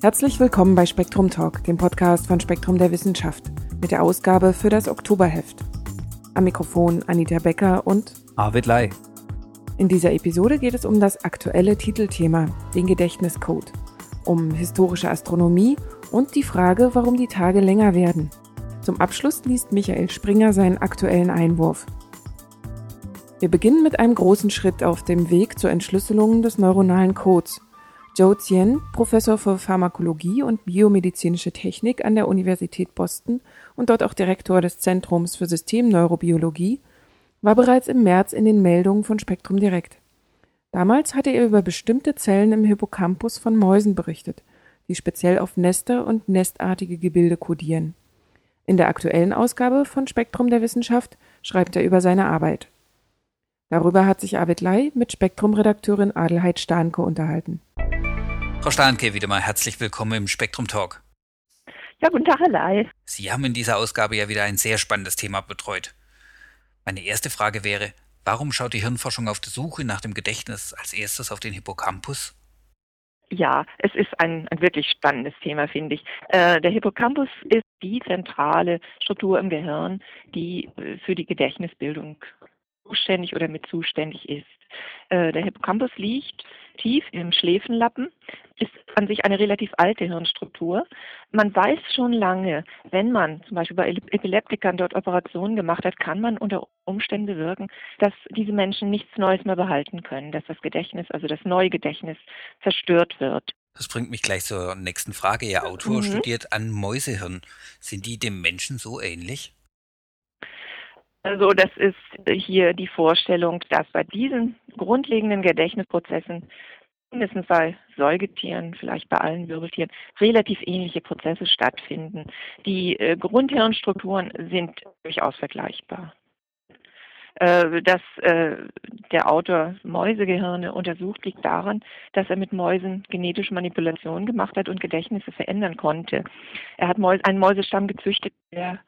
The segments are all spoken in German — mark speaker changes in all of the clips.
Speaker 1: Herzlich willkommen bei Spektrum Talk, dem Podcast von Spektrum der Wissenschaft, mit der Ausgabe für das Oktoberheft. Am Mikrofon Anita Becker und
Speaker 2: Arvid Lai.
Speaker 1: In dieser Episode geht es um das aktuelle Titelthema, den Gedächtniscode, um historische Astronomie und die Frage, warum die Tage länger werden. Zum Abschluss liest Michael Springer seinen aktuellen Einwurf. Wir beginnen mit einem großen Schritt auf dem Weg zur Entschlüsselung des neuronalen Codes. Zhou Tien, Professor für Pharmakologie und biomedizinische Technik an der Universität Boston und dort auch Direktor des Zentrums für Systemneurobiologie, war bereits im März in den Meldungen von Spektrum Direkt. Damals hatte er über bestimmte Zellen im Hippocampus von Mäusen berichtet, die speziell auf Nester und nestartige Gebilde kodieren. In der aktuellen Ausgabe von Spektrum der Wissenschaft schreibt er über seine Arbeit. Darüber hat sich Arvid Lai mit Spektrum-Redakteurin Adelheid Stahnke unterhalten.
Speaker 2: Frau Stahnke, wieder mal herzlich willkommen im Spektrum Talk.
Speaker 3: Ja, guten Tag, Herr Lai.
Speaker 2: Sie haben in dieser Ausgabe ja wieder ein sehr spannendes Thema betreut. Meine erste Frage wäre, warum schaut die Hirnforschung auf der Suche nach dem Gedächtnis als erstes auf den Hippocampus?
Speaker 3: Ja, es ist ein, ein wirklich spannendes Thema, finde ich. Äh, der Hippocampus ist die zentrale Struktur im Gehirn, die äh, für die Gedächtnisbildung zuständig oder mit zuständig ist. Äh, der Hippocampus liegt tief im Schläfenlappen, ist an sich eine relativ alte Hirnstruktur. Man weiß schon lange, wenn man zum Beispiel bei Epileptikern dort Operationen gemacht hat, kann man unter Umständen bewirken, dass diese Menschen nichts Neues mehr behalten können, dass das Gedächtnis, also das neue Gedächtnis, zerstört wird.
Speaker 2: Das bringt mich gleich zur nächsten Frage. Ihr Autor mhm. studiert an Mäusehirn. Sind die dem Menschen so ähnlich?
Speaker 3: Also das ist hier die Vorstellung, dass bei diesen grundlegenden Gedächtnisprozessen mindestens bei Säugetieren, vielleicht bei allen Wirbeltieren, relativ ähnliche Prozesse stattfinden. Die äh, Grundhirnstrukturen sind durchaus vergleichbar. Äh, dass äh, der Autor Mäusegehirne untersucht, liegt daran, dass er mit Mäusen genetische Manipulationen gemacht hat und Gedächtnisse verändern konnte. Er hat Mäuse, einen Mäusestamm gezüchtet, der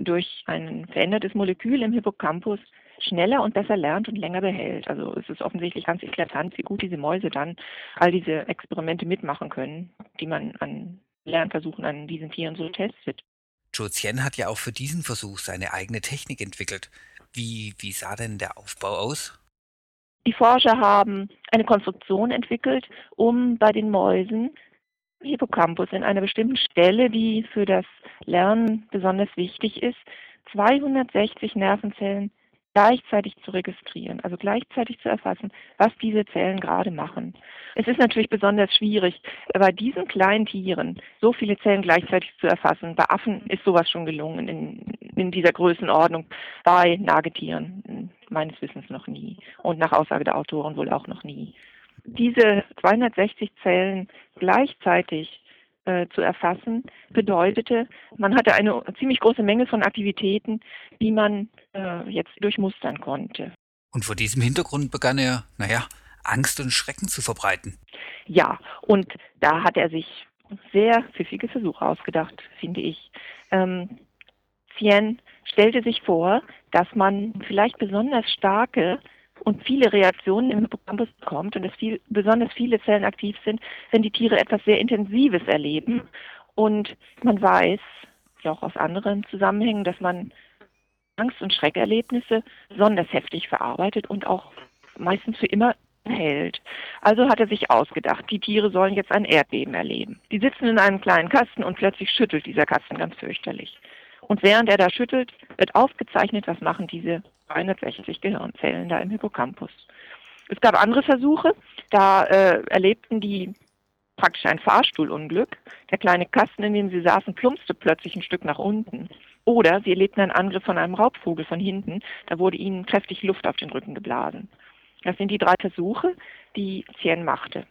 Speaker 3: durch ein verändertes Molekül im Hippocampus schneller und besser lernt und länger behält. Also es ist offensichtlich ganz eklatant, wie gut diese Mäuse dann all diese Experimente mitmachen können, die man an Lernversuchen an diesen Tieren so testet.
Speaker 2: Zhou Qian hat ja auch für diesen Versuch seine eigene Technik entwickelt. Wie, wie sah denn der Aufbau aus?
Speaker 3: Die Forscher haben eine Konstruktion entwickelt, um bei den Mäusen Hippocampus in einer bestimmten Stelle, die für das Lernen besonders wichtig ist, 260 Nervenzellen gleichzeitig zu registrieren, also gleichzeitig zu erfassen, was diese Zellen gerade machen. Es ist natürlich besonders schwierig, bei diesen kleinen Tieren so viele Zellen gleichzeitig zu erfassen. Bei Affen ist sowas schon gelungen in, in dieser Größenordnung, bei Nagetieren meines Wissens noch nie und nach Aussage der Autoren wohl auch noch nie diese 260 Zellen gleichzeitig äh, zu erfassen, bedeutete, man hatte eine ziemlich große Menge von Aktivitäten, die man äh, jetzt durchmustern konnte.
Speaker 2: Und vor diesem Hintergrund begann er, naja, Angst und Schrecken zu verbreiten.
Speaker 3: Ja, und da hat er sich sehr pfiffige Versuche ausgedacht, finde ich. Ähm, Cien stellte sich vor, dass man vielleicht besonders starke und viele Reaktionen im Hippocampus bekommt und dass viel, besonders viele Zellen aktiv sind, wenn die Tiere etwas sehr Intensives erleben. Und man weiß, ja auch aus anderen Zusammenhängen, dass man Angst- und Schreckerlebnisse besonders heftig verarbeitet und auch meistens für immer hält. Also hat er sich ausgedacht, die Tiere sollen jetzt ein Erdbeben erleben. Die sitzen in einem kleinen Kasten und plötzlich schüttelt dieser Kasten ganz fürchterlich. Und während er da schüttelt, wird aufgezeichnet, was machen diese 360 Gehirnzellen da im Hippocampus. Es gab andere Versuche, da äh, erlebten die praktisch ein Fahrstuhlunglück. Der kleine Kasten, in dem sie saßen, plumpste plötzlich ein Stück nach unten. Oder sie erlebten einen Angriff von einem Raubvogel von hinten. Da wurde ihnen kräftig Luft auf den Rücken geblasen. Das sind die drei Versuche, die Cien machte.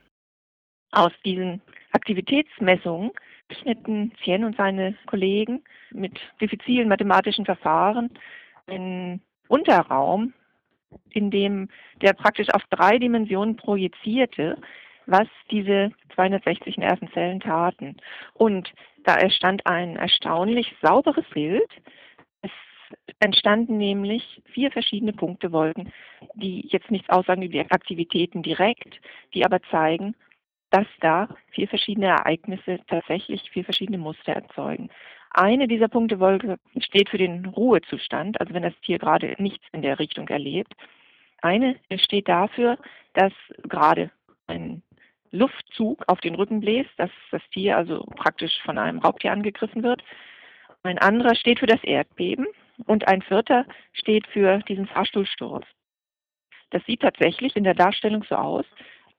Speaker 3: Aus diesen Aktivitätsmessungen rechneten Cien und seine Kollegen mit diffizilen mathematischen Verfahren einen Unterraum, in dem der praktisch auf drei Dimensionen projizierte, was diese 260 Nervenzellen taten. Und da entstand ein erstaunlich sauberes Bild. Es entstanden nämlich vier verschiedene Punktewolken, die jetzt nichts aussagen über die Aktivitäten direkt, die aber zeigen, dass da vier verschiedene Ereignisse tatsächlich vier verschiedene Muster erzeugen. Eine dieser Punktewolke steht für den Ruhezustand, also wenn das Tier gerade nichts in der Richtung erlebt. Eine steht dafür, dass gerade ein Luftzug auf den Rücken bläst, dass das Tier also praktisch von einem Raubtier angegriffen wird. Ein anderer steht für das Erdbeben und ein vierter steht für diesen Fahrstuhlsturz. Das sieht tatsächlich in der Darstellung so aus,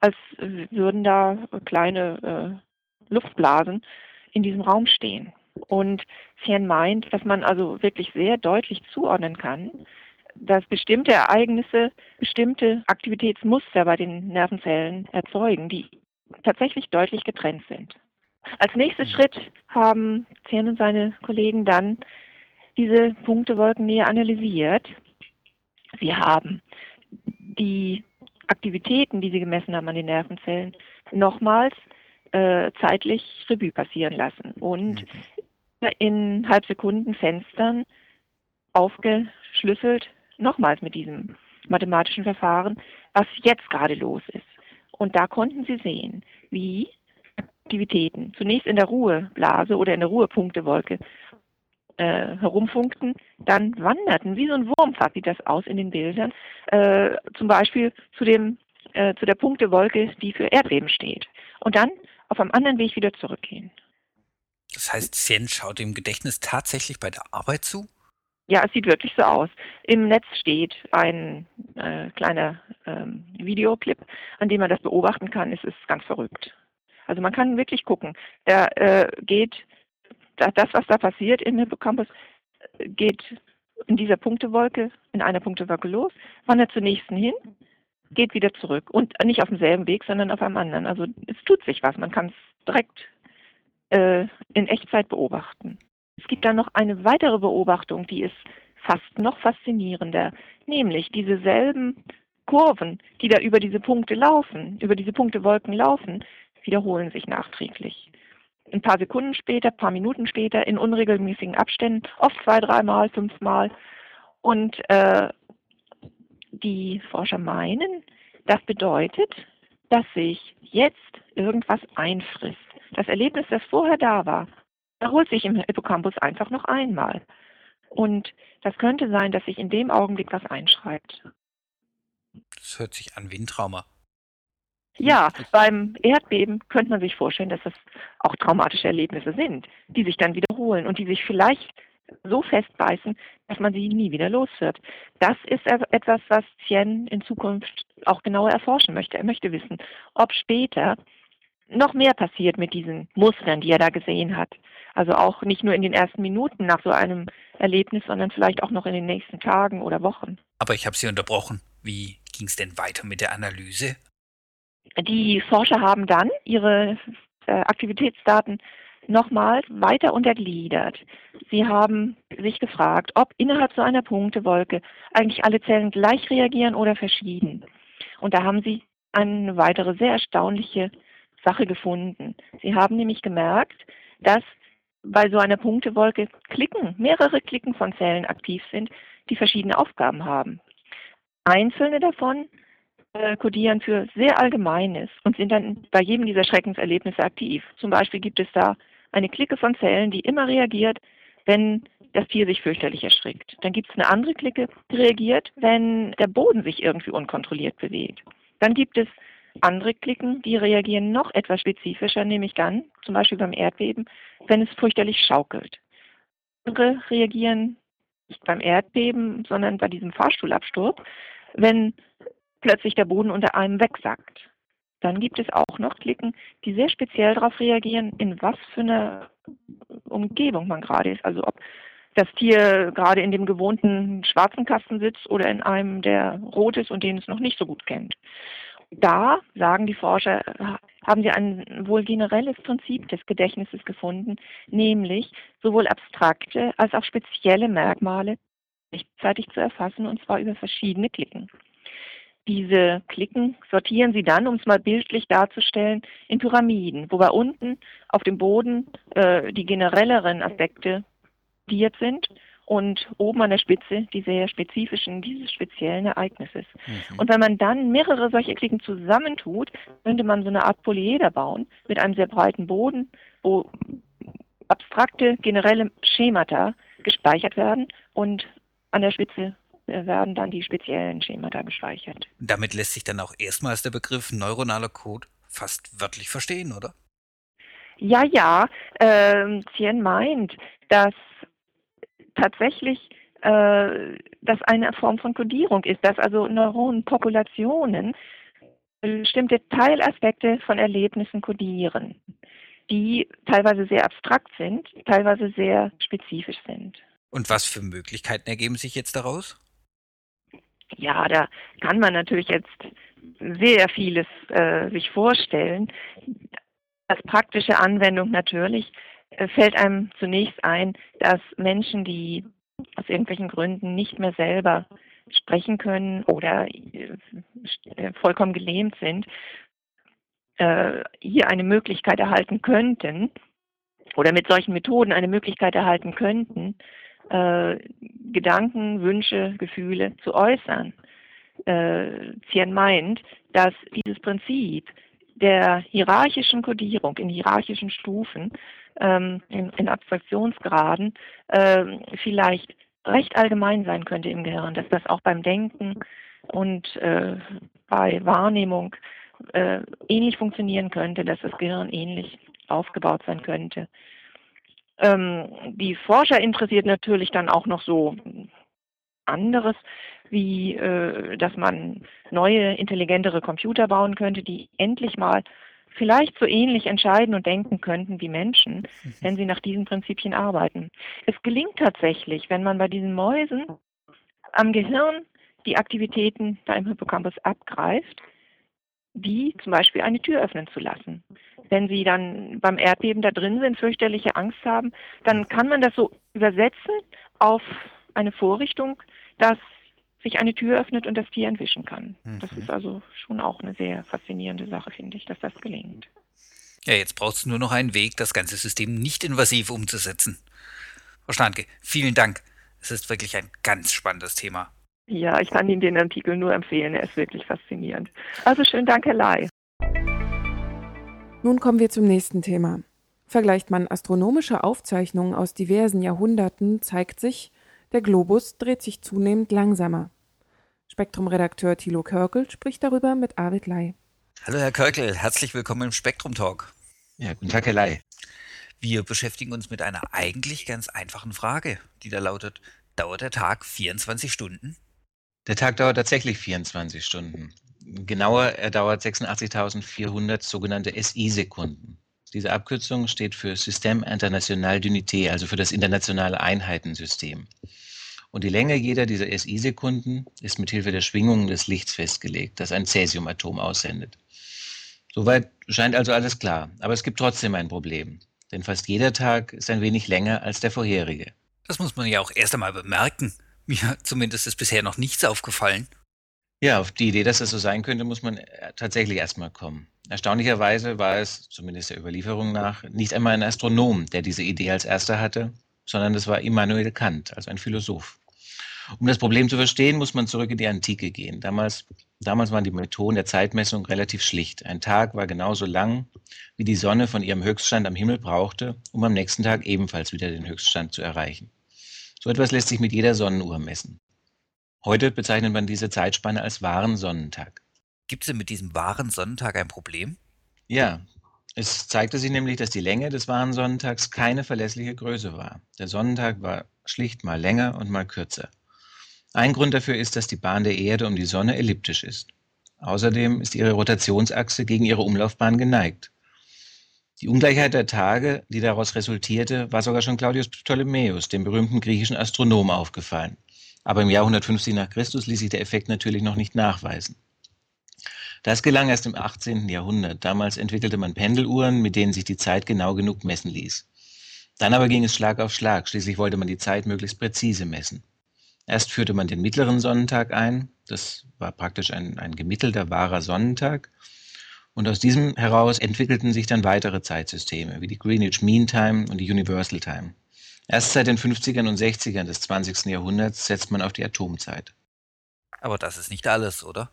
Speaker 3: als würden da kleine äh, Luftblasen in diesem Raum stehen. Und Cien meint, dass man also wirklich sehr deutlich zuordnen kann, dass bestimmte Ereignisse bestimmte Aktivitätsmuster bei den Nervenzellen erzeugen, die tatsächlich deutlich getrennt sind. Als nächster mhm. Schritt haben Cern und seine Kollegen dann diese Punktewolken näher analysiert. Sie haben die Aktivitäten, die sie gemessen haben an den Nervenzellen, nochmals äh, zeitlich Revue passieren lassen und mhm. In Halbsekundenfenstern aufgeschlüsselt, nochmals mit diesem mathematischen Verfahren, was jetzt gerade los ist. Und da konnten sie sehen, wie Aktivitäten zunächst in der Ruheblase oder in der Ruhepunktewolke äh, herumfunkten, dann wanderten, wie so ein Wurmfahrt sieht das aus in den Bildern, äh, zum Beispiel zu, dem, äh, zu der Punktewolke, die für Erdbeben steht. Und dann auf einem anderen Weg wieder zurückgehen.
Speaker 2: Das heißt, Sien schaut im Gedächtnis tatsächlich bei der Arbeit zu?
Speaker 3: Ja, es sieht wirklich so aus. Im Netz steht ein äh, kleiner ähm, Videoclip, an dem man das beobachten kann. Es ist ganz verrückt. Also man kann wirklich gucken. Da äh, geht das, was da passiert im Hippocampus, geht in dieser Punktewolke, in einer Punktewolke los, wandert zur nächsten hin, geht wieder zurück. Und nicht auf demselben Weg, sondern auf einem anderen. Also es tut sich was. Man kann es direkt äh, in Echtzeit beobachten. Es gibt dann noch eine weitere Beobachtung, die ist fast noch faszinierender, nämlich diese selben Kurven, die da über diese Punkte laufen, über diese Punktewolken laufen, wiederholen sich nachträglich. Ein paar Sekunden später, ein paar Minuten später, in unregelmäßigen Abständen, oft zwei, dreimal, fünfmal. Und äh, die Forscher meinen, das bedeutet, dass sich jetzt irgendwas einfrisst. Das Erlebnis, das vorher da war, erholt sich im Hippocampus einfach noch einmal. Und das könnte sein, dass sich in dem Augenblick was einschreibt.
Speaker 2: Das hört sich an wie ein Trauma.
Speaker 3: Ja, beim Erdbeben könnte man sich vorstellen, dass das auch traumatische Erlebnisse sind, die sich dann wiederholen und die sich vielleicht so festbeißen, dass man sie nie wieder los wird. Das ist etwas, was Tien in Zukunft auch genauer erforschen möchte. Er möchte wissen, ob später noch mehr passiert mit diesen Mustern, die er da gesehen hat. Also auch nicht nur in den ersten Minuten nach so einem Erlebnis, sondern vielleicht auch noch in den nächsten Tagen oder Wochen.
Speaker 2: Aber ich habe Sie unterbrochen. Wie ging es denn weiter mit der Analyse?
Speaker 3: Die Forscher haben dann ihre äh, Aktivitätsdaten nochmals weiter untergliedert. Sie haben sich gefragt, ob innerhalb so einer Punktewolke eigentlich alle Zellen gleich reagieren oder verschieden. Und da haben sie eine weitere sehr erstaunliche Sache gefunden. Sie haben nämlich gemerkt, dass bei so einer Punktewolke Klicken, mehrere Klicken von Zellen aktiv sind, die verschiedene Aufgaben haben. Einzelne davon äh, kodieren für sehr Allgemeines und sind dann bei jedem dieser Schreckenserlebnisse aktiv. Zum Beispiel gibt es da eine Clique von Zellen, die immer reagiert, wenn das Tier sich fürchterlich erschrickt. Dann gibt es eine andere Clique, die reagiert, wenn der Boden sich irgendwie unkontrolliert bewegt. Dann gibt es andere Klicken, die reagieren noch etwas spezifischer, nämlich dann, zum Beispiel beim Erdbeben, wenn es fürchterlich schaukelt. Andere reagieren nicht beim Erdbeben, sondern bei diesem Fahrstuhlabsturz, wenn plötzlich der Boden unter einem wegsackt. Dann gibt es auch noch Klicken, die sehr speziell darauf reagieren, in was für einer Umgebung man gerade ist. Also ob das Tier gerade in dem gewohnten schwarzen Kasten sitzt oder in einem, der rot ist und den es noch nicht so gut kennt. Da, sagen die Forscher, haben sie ein wohl generelles Prinzip des Gedächtnisses gefunden, nämlich sowohl abstrakte als auch spezielle Merkmale rechtzeitig zu erfassen, und zwar über verschiedene Klicken. Diese Klicken sortieren sie dann, um es mal bildlich darzustellen, in Pyramiden, wobei unten auf dem Boden äh, die generelleren Aspekte diert sind und oben an der Spitze die sehr spezifischen dieses speziellen Ereignisses. Mhm. Und wenn man dann mehrere solche Klicken zusammentut, könnte man so eine Art Polyeder bauen mit einem sehr breiten Boden, wo abstrakte generelle Schemata gespeichert werden und an der Spitze werden dann die speziellen Schemata gespeichert.
Speaker 2: Damit lässt sich dann auch erstmals der Begriff neuronaler Code fast wörtlich verstehen, oder?
Speaker 3: Ja, ja. Äh, Tien meint, dass tatsächlich äh, das eine Form von Kodierung ist, dass also Neuronenpopulationen bestimmte Teilaspekte von Erlebnissen kodieren, die teilweise sehr abstrakt sind, teilweise sehr spezifisch sind.
Speaker 2: Und was für Möglichkeiten ergeben sich jetzt daraus?
Speaker 3: Ja, da kann man natürlich jetzt sehr vieles äh, sich vorstellen. Als praktische Anwendung natürlich fällt einem zunächst ein, dass Menschen, die aus irgendwelchen Gründen nicht mehr selber sprechen können oder äh, vollkommen gelähmt sind, äh, hier eine Möglichkeit erhalten könnten oder mit solchen Methoden eine Möglichkeit erhalten könnten, äh, Gedanken, Wünsche, Gefühle zu äußern. Zien meint, dass dieses Prinzip der hierarchischen Kodierung in hierarchischen Stufen, ähm, in, in, Abstraktionsgraden, äh, vielleicht recht allgemein sein könnte im Gehirn, dass das auch beim Denken und äh, bei Wahrnehmung äh, ähnlich funktionieren könnte, dass das Gehirn ähnlich aufgebaut sein könnte. Ähm, die Forscher interessiert natürlich dann auch noch so anderes, wie äh, dass man neue, intelligentere Computer bauen könnte, die endlich mal vielleicht so ähnlich entscheiden und denken könnten wie Menschen, mhm. wenn sie nach diesen Prinzipien arbeiten. Es gelingt tatsächlich, wenn man bei diesen Mäusen am Gehirn die Aktivitäten da im Hippocampus abgreift, die zum Beispiel eine Tür öffnen zu lassen. Wenn sie dann beim Erdbeben da drin sind, fürchterliche Angst haben, dann kann man das so übersetzen auf eine Vorrichtung, dass sich eine Tür öffnet und das Tier entwischen kann. Mhm. Das ist also schon auch eine sehr faszinierende Sache, finde ich, dass das gelingt.
Speaker 2: Ja, jetzt braucht es nur noch einen Weg, das ganze System nicht invasiv umzusetzen. Frau Schnanke, vielen Dank. Es ist wirklich ein ganz spannendes Thema.
Speaker 3: Ja, ich kann Ihnen den Artikel nur empfehlen. Er ist wirklich faszinierend. Also schönen Dank, Herr Lai.
Speaker 1: Nun kommen wir zum nächsten Thema. Vergleicht man astronomische Aufzeichnungen aus diversen Jahrhunderten, zeigt sich, der Globus dreht sich zunehmend langsamer. Spektrum-Redakteur Thilo Körkel spricht darüber mit Arvid Lai.
Speaker 2: Hallo Herr Körkel, herzlich willkommen im Spektrum Talk.
Speaker 4: Ja, guten Tag, Herr Lai.
Speaker 2: Wir beschäftigen uns mit einer eigentlich ganz einfachen Frage, die da lautet, dauert der Tag 24 Stunden?
Speaker 4: Der Tag dauert tatsächlich 24 Stunden. Genauer, er dauert 86.400 sogenannte SI-Sekunden. Diese Abkürzung steht für Système International d'Unité, also für das internationale Einheitensystem. Und die Länge jeder dieser SI-Sekunden ist mit Hilfe der Schwingungen des Lichts festgelegt, das ein Cäsiumatom aussendet. Soweit scheint also alles klar. Aber es gibt trotzdem ein Problem. Denn fast jeder Tag ist ein wenig länger als der vorherige.
Speaker 2: Das muss man ja auch erst einmal bemerken. Mir zumindest ist bisher noch nichts aufgefallen.
Speaker 4: Ja, auf die Idee, dass das so sein könnte, muss man äh, tatsächlich erstmal kommen. Erstaunlicherweise war es, zumindest der Überlieferung nach, nicht einmal ein Astronom, der diese Idee als erster hatte, sondern das war Immanuel Kant, also ein Philosoph. Um das Problem zu verstehen, muss man zurück in die Antike gehen. Damals, damals waren die Methoden der Zeitmessung relativ schlicht. Ein Tag war genauso lang, wie die Sonne von ihrem Höchststand am Himmel brauchte, um am nächsten Tag ebenfalls wieder den Höchststand zu erreichen. So etwas lässt sich mit jeder Sonnenuhr messen. Heute bezeichnet man diese Zeitspanne als wahren Sonnentag.
Speaker 2: Gibt es denn mit diesem wahren Sonnentag ein Problem?
Speaker 4: Ja, es zeigte sich nämlich, dass die Länge des wahren Sonnentags keine verlässliche Größe war. Der Sonnentag war schlicht mal länger und mal kürzer. Ein Grund dafür ist, dass die Bahn der Erde um die Sonne elliptisch ist. Außerdem ist ihre Rotationsachse gegen ihre Umlaufbahn geneigt. Die Ungleichheit der Tage, die daraus resultierte, war sogar schon Claudius Ptolemäus, dem berühmten griechischen Astronom, aufgefallen. Aber im Jahr 150 nach Christus ließ sich der Effekt natürlich noch nicht nachweisen. Das gelang erst im 18. Jahrhundert. Damals entwickelte man Pendeluhren, mit denen sich die Zeit genau genug messen ließ. Dann aber ging es Schlag auf Schlag. Schließlich wollte man die Zeit möglichst präzise messen. Erst führte man den mittleren Sonnentag ein. Das war praktisch ein, ein gemittelter wahrer Sonnentag. Und aus diesem heraus entwickelten sich dann weitere Zeitsysteme, wie die Greenwich Mean Time und die Universal Time. Erst seit den 50ern und 60ern des 20. Jahrhunderts setzt man auf die Atomzeit.
Speaker 2: Aber das ist nicht alles, oder?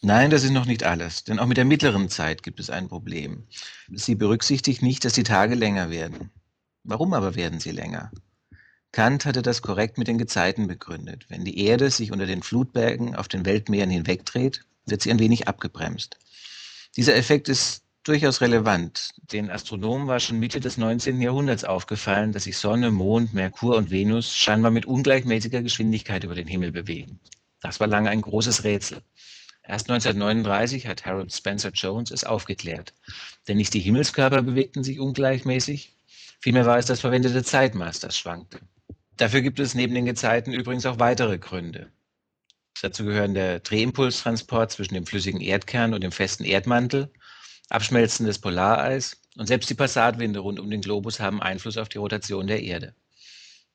Speaker 4: Nein, das ist noch nicht alles, denn auch mit der mittleren Zeit gibt es ein Problem. Sie berücksichtigt nicht, dass die Tage länger werden. Warum aber werden sie länger? Kant hatte das korrekt mit den Gezeiten begründet. Wenn die Erde sich unter den Flutbergen auf den Weltmeeren hinwegdreht, wird sie ein wenig abgebremst. Dieser Effekt ist durchaus relevant. Den Astronomen war schon Mitte des 19. Jahrhunderts aufgefallen, dass sich Sonne, Mond, Merkur und Venus scheinbar mit ungleichmäßiger Geschwindigkeit über den Himmel bewegen. Das war lange ein großes Rätsel. Erst 1939 hat Harold Spencer Jones es aufgeklärt. Denn nicht die Himmelskörper bewegten sich ungleichmäßig, vielmehr war es das verwendete Zeitmaß, das schwankte. Dafür gibt es neben den Gezeiten übrigens auch weitere Gründe. Dazu gehören der Drehimpulstransport zwischen dem flüssigen Erdkern und dem festen Erdmantel, Abschmelzen des Polareis und selbst die Passatwinde rund um den Globus haben Einfluss auf die Rotation der Erde.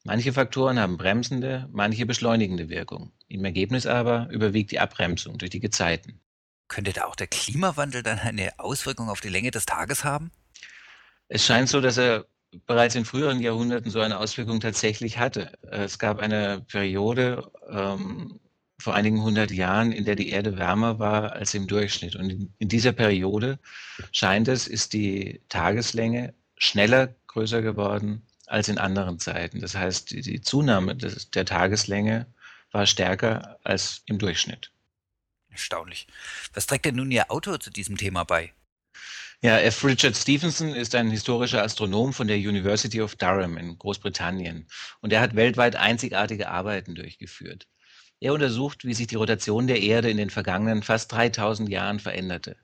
Speaker 4: Manche Faktoren haben bremsende, manche beschleunigende Wirkung. Im Ergebnis aber überwiegt die Abbremsung durch die Gezeiten.
Speaker 2: Könnte da auch der Klimawandel dann eine Auswirkung auf die Länge des Tages haben?
Speaker 4: Es scheint so, dass er bereits in früheren Jahrhunderten so eine Auswirkung tatsächlich hatte. Es gab eine Periode ähm, vor einigen hundert Jahren, in der die Erde wärmer war als im Durchschnitt. Und in, in dieser Periode scheint es, ist die Tageslänge schneller größer geworden als in anderen Zeiten. Das heißt, die, die Zunahme des, der Tageslänge war stärker als im Durchschnitt.
Speaker 2: Erstaunlich. Was trägt denn nun Ihr Autor zu diesem Thema bei?
Speaker 4: Ja, F. Richard Stevenson ist ein historischer Astronom von der University of Durham in Großbritannien und er hat weltweit einzigartige Arbeiten durchgeführt. Er untersucht, wie sich die Rotation der Erde in den vergangenen fast 3000 Jahren veränderte.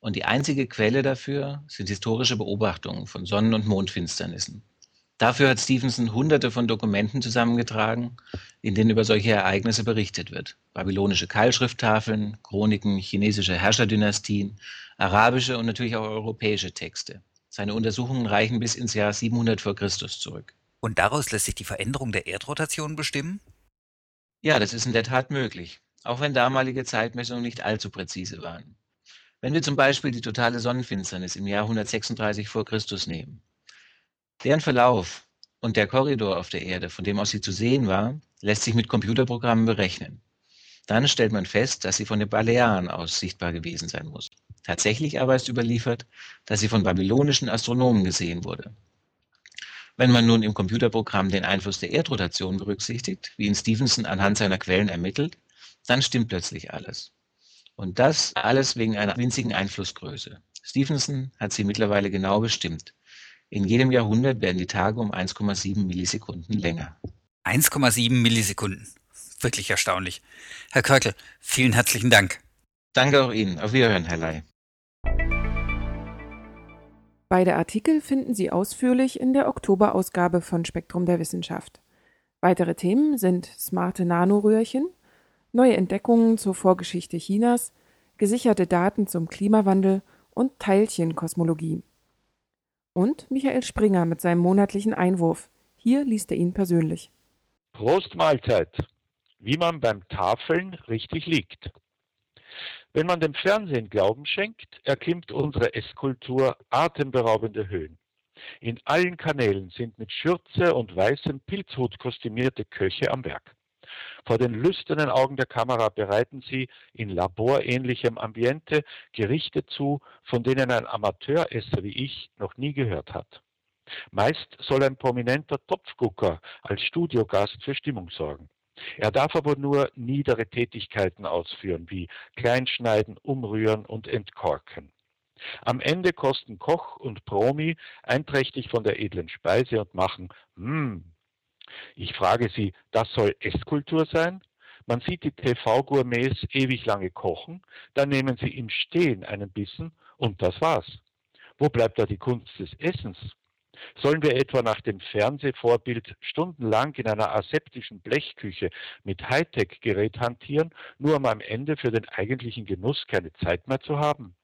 Speaker 4: Und die einzige Quelle dafür sind historische Beobachtungen von Sonnen- und Mondfinsternissen. Dafür hat Stevenson hunderte von Dokumenten zusammengetragen, in denen über solche Ereignisse berichtet wird. Babylonische Keilschrifttafeln, Chroniken chinesischer Herrscherdynastien, arabische und natürlich auch europäische Texte. Seine Untersuchungen reichen bis ins Jahr 700 vor Christus zurück.
Speaker 2: Und daraus lässt sich die Veränderung der Erdrotation bestimmen?
Speaker 4: Ja, das ist in der Tat möglich, auch wenn damalige Zeitmessungen nicht allzu präzise waren. Wenn wir zum Beispiel die totale Sonnenfinsternis im Jahr 136 vor Christus nehmen. Deren Verlauf und der Korridor auf der Erde, von dem aus sie zu sehen war, lässt sich mit Computerprogrammen berechnen. Dann stellt man fest, dass sie von den Balearen aus sichtbar gewesen sein muss. Tatsächlich aber ist überliefert, dass sie von babylonischen Astronomen gesehen wurde. Wenn man nun im Computerprogramm den Einfluss der Erdrotation berücksichtigt, wie ihn Stevenson anhand seiner Quellen ermittelt, dann stimmt plötzlich alles. Und das alles wegen einer winzigen Einflussgröße. Stevenson hat sie mittlerweile genau bestimmt. In jedem Jahrhundert werden die Tage um 1,7 Millisekunden länger.
Speaker 2: 1,7 Millisekunden. Wirklich erstaunlich. Herr Körkel, vielen herzlichen Dank.
Speaker 4: Danke auch Ihnen. Auf Wiederhören, Herr Ley.
Speaker 1: Beide Artikel finden Sie ausführlich in der Oktoberausgabe von Spektrum der Wissenschaft. Weitere Themen sind smarte Nanoröhrchen, neue Entdeckungen zur Vorgeschichte Chinas, gesicherte Daten zum Klimawandel und Teilchenkosmologie. Und Michael Springer mit seinem monatlichen Einwurf. Hier liest er ihn persönlich.
Speaker 5: Prost Mahlzeit. Wie man beim Tafeln richtig liegt. Wenn man dem Fernsehen Glauben schenkt, erklimmt unsere Esskultur atemberaubende Höhen. In allen Kanälen sind mit Schürze und weißem Pilzhut kostümierte Köche am Werk. Vor den lüsternen Augen der Kamera bereiten sie in laborähnlichem Ambiente Gerichte zu, von denen ein Amateuresser wie ich noch nie gehört hat. Meist soll ein prominenter Topfgucker als Studiogast für Stimmung sorgen. Er darf aber nur niedere Tätigkeiten ausführen, wie Kleinschneiden, Umrühren und Entkorken. Am Ende kosten Koch und Promi einträchtig von der edlen Speise und machen Mmm. Ich frage Sie, das soll Esskultur sein? Man sieht die TV-Gourmets ewig lange kochen, dann nehmen sie im Stehen einen Bissen und das war's. Wo bleibt da die Kunst des Essens? Sollen wir etwa nach dem Fernsehvorbild stundenlang in einer aseptischen Blechküche mit Hightech-Gerät hantieren, nur um am Ende für den eigentlichen Genuss keine Zeit mehr zu haben?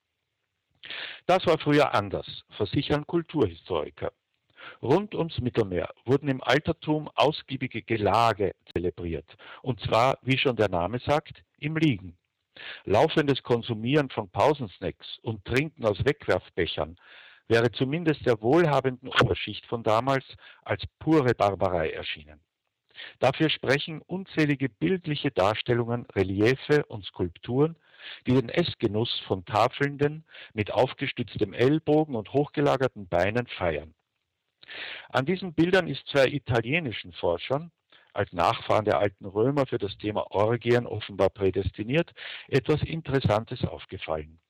Speaker 5: Das war früher anders, versichern Kulturhistoriker. Rund ums Mittelmeer wurden im Altertum ausgiebige Gelage zelebriert, und zwar, wie schon der Name sagt, im Liegen. Laufendes Konsumieren von Pausensnacks und Trinken aus Wegwerfbechern wäre zumindest der wohlhabenden Oberschicht von damals als pure Barbarei erschienen. Dafür sprechen unzählige bildliche Darstellungen, Reliefe und Skulpturen, die den Essgenuss von Tafelnden mit aufgestütztem Ellbogen und hochgelagerten Beinen feiern. An diesen Bildern ist zwei italienischen Forschern, als Nachfahren der alten Römer für das Thema Orgien offenbar prädestiniert, etwas Interessantes aufgefallen.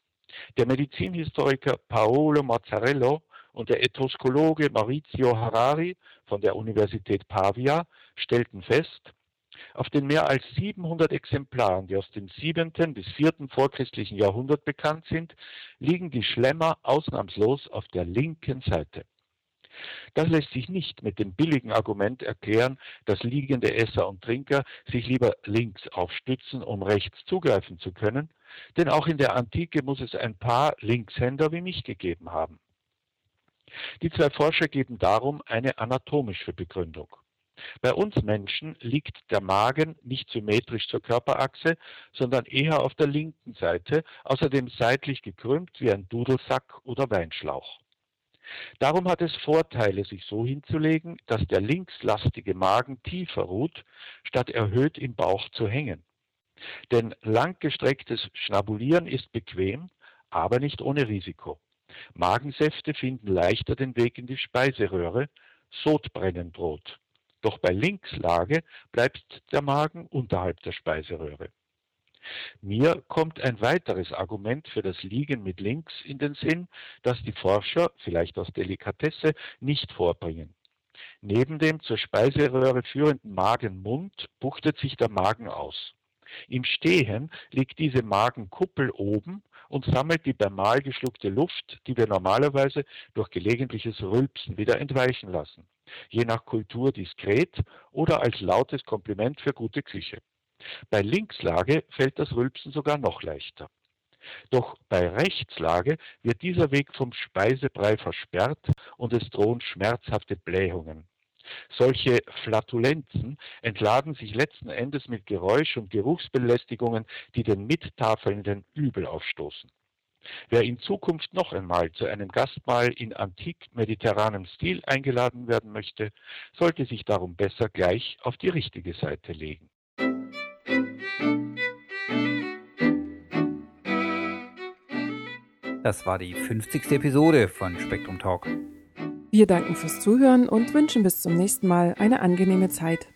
Speaker 5: Der Medizinhistoriker Paolo Mazzarello und der Etruskologe Maurizio Harari von der Universität Pavia stellten fest, auf den mehr als 700 Exemplaren, die aus dem 7. bis 4. vorchristlichen Jahrhundert bekannt sind, liegen die Schlemmer ausnahmslos auf der linken Seite. Das lässt sich nicht mit dem billigen Argument erklären, dass liegende Esser und Trinker sich lieber links aufstützen, um rechts zugreifen zu können, denn auch in der Antike muss es ein paar Linkshänder wie mich gegeben haben. Die zwei Forscher geben darum eine anatomische Begründung. Bei uns Menschen liegt der Magen nicht symmetrisch zur Körperachse, sondern eher auf der linken Seite, außerdem seitlich gekrümmt wie ein Dudelsack oder Weinschlauch. Darum hat es Vorteile, sich so hinzulegen, dass der linkslastige Magen tiefer ruht, statt erhöht im Bauch zu hängen. Denn langgestrecktes Schnabulieren ist bequem, aber nicht ohne Risiko. Magensäfte finden leichter den Weg in die Speiseröhre, Sodbrennen droht. Doch bei Linkslage bleibt der Magen unterhalb der Speiseröhre. Mir kommt ein weiteres Argument für das Liegen mit links in den Sinn, das die Forscher, vielleicht aus Delikatesse, nicht vorbringen. Neben dem zur Speiseröhre führenden Magenmund buchtet sich der Magen aus. Im Stehen liegt diese Magenkuppel oben und sammelt die beim Mahl geschluckte Luft, die wir normalerweise durch gelegentliches Rülpsen wieder entweichen lassen. Je nach Kultur diskret oder als lautes Kompliment für gute Küche. Bei Linkslage fällt das Rülpsen sogar noch leichter. Doch bei Rechtslage wird dieser Weg vom Speisebrei versperrt und es drohen schmerzhafte Blähungen. Solche Flatulenzen entladen sich letzten Endes mit Geräusch- und Geruchsbelästigungen, die den Mittafelnden übel aufstoßen. Wer in Zukunft noch einmal zu einem Gastmahl in antik-mediterranem Stil eingeladen werden möchte, sollte sich darum besser gleich auf die richtige Seite legen.
Speaker 2: Das war die 50. Episode von Spektrum Talk.
Speaker 1: Wir danken fürs Zuhören und wünschen bis zum nächsten Mal eine angenehme Zeit.